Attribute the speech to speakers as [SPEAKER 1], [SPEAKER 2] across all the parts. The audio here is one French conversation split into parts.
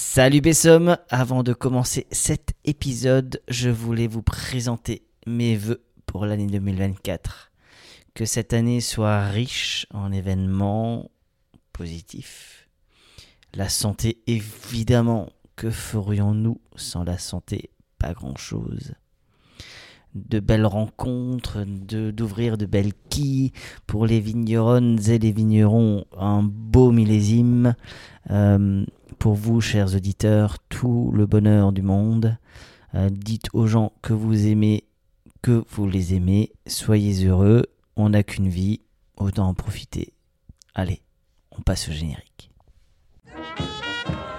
[SPEAKER 1] Salut Bessom, avant de commencer cet épisode, je voulais vous présenter mes voeux pour l'année 2024. Que cette année soit riche en événements positifs. La santé, évidemment, que ferions-nous sans la santé? Pas grand-chose. De belles rencontres, d'ouvrir de belles quilles pour les vigneronnes et les vignerons, un beau millésime. Euh, pour vous, chers auditeurs, tout le bonheur du monde. Euh, dites aux gens que vous aimez, que vous les aimez. Soyez heureux. On n'a qu'une vie. Autant en profiter. Allez, on passe au générique.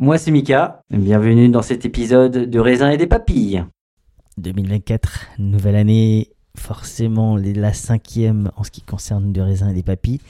[SPEAKER 2] Moi c'est Mika, bienvenue dans cet épisode de raisin et des papilles.
[SPEAKER 1] 2024, nouvelle année, forcément la cinquième en ce qui concerne du raisin et des papilles.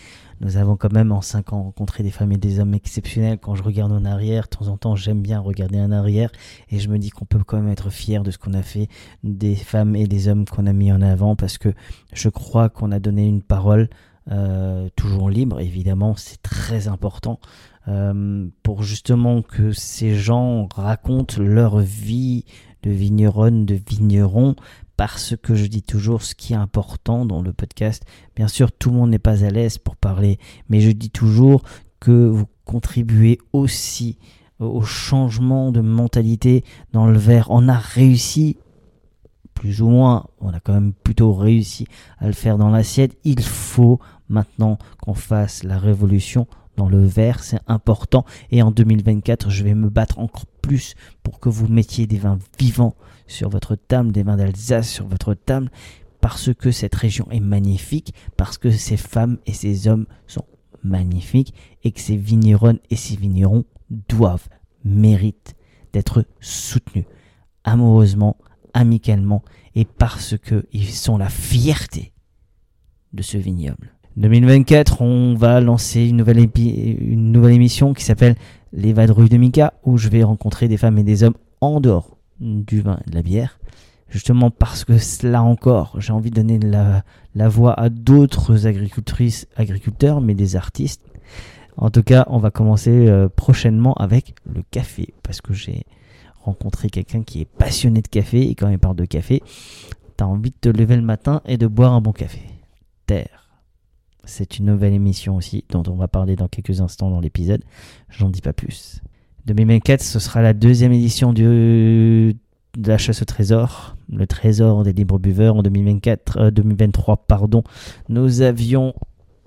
[SPEAKER 1] Nous avons quand même en cinq ans rencontré des femmes et des hommes exceptionnels. Quand je regarde en arrière, de temps en temps, j'aime bien regarder en arrière et je me dis qu'on peut quand même être fier de ce qu'on a fait, des femmes et des hommes qu'on a mis en avant parce que je crois qu'on a donné une parole euh, toujours libre, évidemment, c'est très important euh, pour justement que ces gens racontent leur vie de vigneronne, de vigneron, parce que je dis toujours ce qui est important dans le podcast. Bien sûr, tout le monde n'est pas à l'aise pour parler, mais je dis toujours que vous contribuez aussi au changement de mentalité dans le verre. On a réussi, plus ou moins, on a quand même plutôt réussi à le faire dans l'assiette. Il faut maintenant qu'on fasse la révolution dans le verre, c'est important. Et en 2024, je vais me battre encore plus pour que vous mettiez des vins vivants sur votre table, des vins d'Alsace sur votre table, parce que cette région est magnifique, parce que ces femmes et ces hommes sont magnifiques, et que ces vigneronnes et ces vignerons doivent, méritent d'être soutenus amoureusement, amicalement, et parce qu'ils sont la fierté de ce vignoble. 2024, on va lancer une nouvelle, émission qui s'appelle Les Vadrouilles de Mika, où je vais rencontrer des femmes et des hommes en dehors du vin et de la bière. Justement parce que là encore, j'ai envie de donner la, la voix à d'autres agricultrices, agriculteurs, mais des artistes. En tout cas, on va commencer euh, prochainement avec le café, parce que j'ai rencontré quelqu'un qui est passionné de café, et quand il parle de café, t'as envie de te lever le matin et de boire un bon café. Terre. C'est une nouvelle émission aussi, dont on va parler dans quelques instants dans l'épisode. J'en dis pas plus. 2024, ce sera la deuxième édition de la chasse au trésor, le trésor des libres buveurs. En 2024, euh, 2023, pardon, nous avions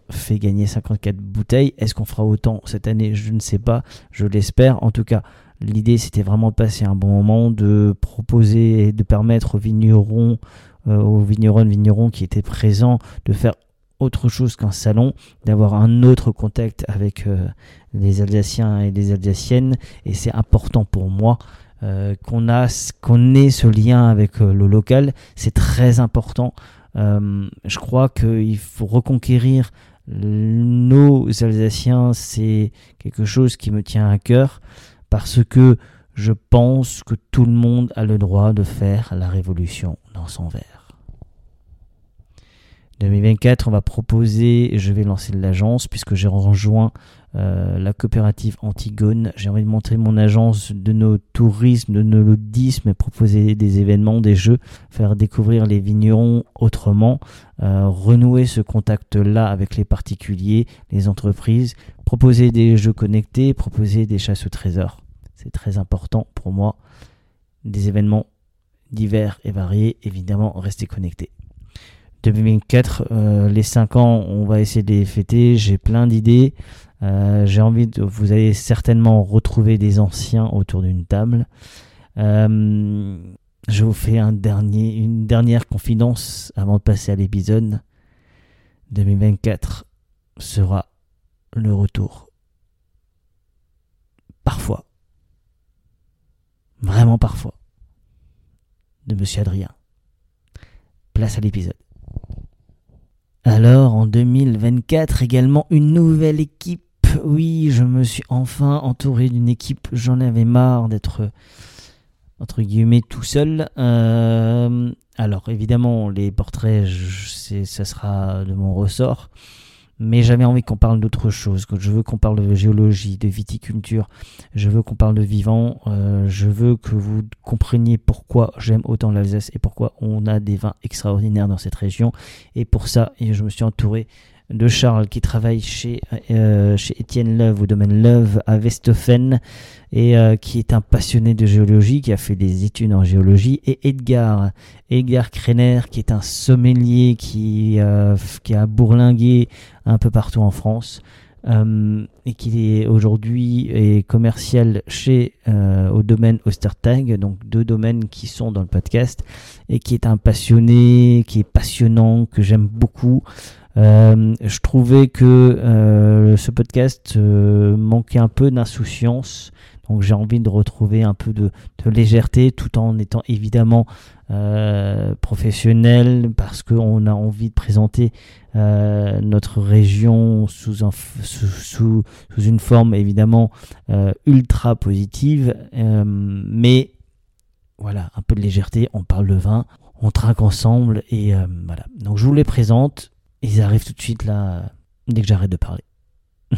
[SPEAKER 1] fait gagner 54 bouteilles. Est-ce qu'on fera autant cette année? Je ne sais pas. Je l'espère. En tout cas, l'idée c'était vraiment de passer un bon moment, de proposer et de permettre aux vignerons, euh, aux vigneronnes, vignerons qui étaient présents, de faire autre chose qu'un salon, d'avoir un autre contact avec euh, les Alsaciens et les Alsaciennes. Et c'est important pour moi euh, qu'on a ait ce lien avec euh, le local. C'est très important. Je crois qu'il faut reconquérir nos Alsaciens. C'est quelque chose qui me tient à cœur parce que je pense que tout le monde a le droit de faire la révolution dans son verre. 2024, on va proposer, je vais lancer l'agence puisque j'ai rejoint euh, la coopérative Antigone. J'ai envie de monter mon agence de nos tourismes, de nos ludismes, proposer des événements, des jeux, faire découvrir les vignerons autrement, euh, renouer ce contact-là avec les particuliers, les entreprises, proposer des jeux connectés, proposer des chasses au trésor. C'est très important pour moi. Des événements divers et variés, évidemment, restez connectés. 2024, euh, les 5 ans, on va essayer de les fêter. J'ai plein d'idées. Euh, J'ai envie de. Vous allez certainement retrouver des anciens autour d'une table. Euh, je vous fais une dernière confidence avant de passer à l'épisode. 2024 sera le retour. Parfois. Vraiment parfois. de Monsieur Adrien. Place à l'épisode. Alors, en 2024, également une nouvelle équipe. Oui, je me suis enfin entouré d'une équipe. J'en avais marre d'être, entre guillemets, tout seul. Euh, alors, évidemment, les portraits, je, ça sera de mon ressort mais j'avais envie qu'on parle d'autre chose. Je veux qu'on parle de géologie, de viticulture, je veux qu'on parle de vivant, euh, je veux que vous compreniez pourquoi j'aime autant l'Alsace et pourquoi on a des vins extraordinaires dans cette région. Et pour ça, je me suis entouré de Charles qui travaille chez, euh, chez Étienne Love au domaine Love à Westhofen et euh, qui est un passionné de géologie, qui a fait des études en géologie, et Edgar, Edgar Krener qui est un sommelier qui, euh, qui a bourlingué un peu partout en France. et qui est aujourd'hui est commercial chez au domaine Ostertag, donc deux domaines qui sont dans le podcast, et qui est un passionné, qui est passionnant, que j'aime beaucoup. Euh, je trouvais que euh, ce podcast euh, manquait un peu d'insouciance. Donc j'ai envie de retrouver un peu de, légèreté tout en étant évidemment professionnel parce qu'on a envie de présenter notre région sous, sous, sous, une forme évidemment ultra positive. mais voilà, un peu de légèreté, on parle de vin, on trinque ensemble et voilà. Donc je vous les présente. Ils arrivent tout de suite là, dès que j'arrête de parler.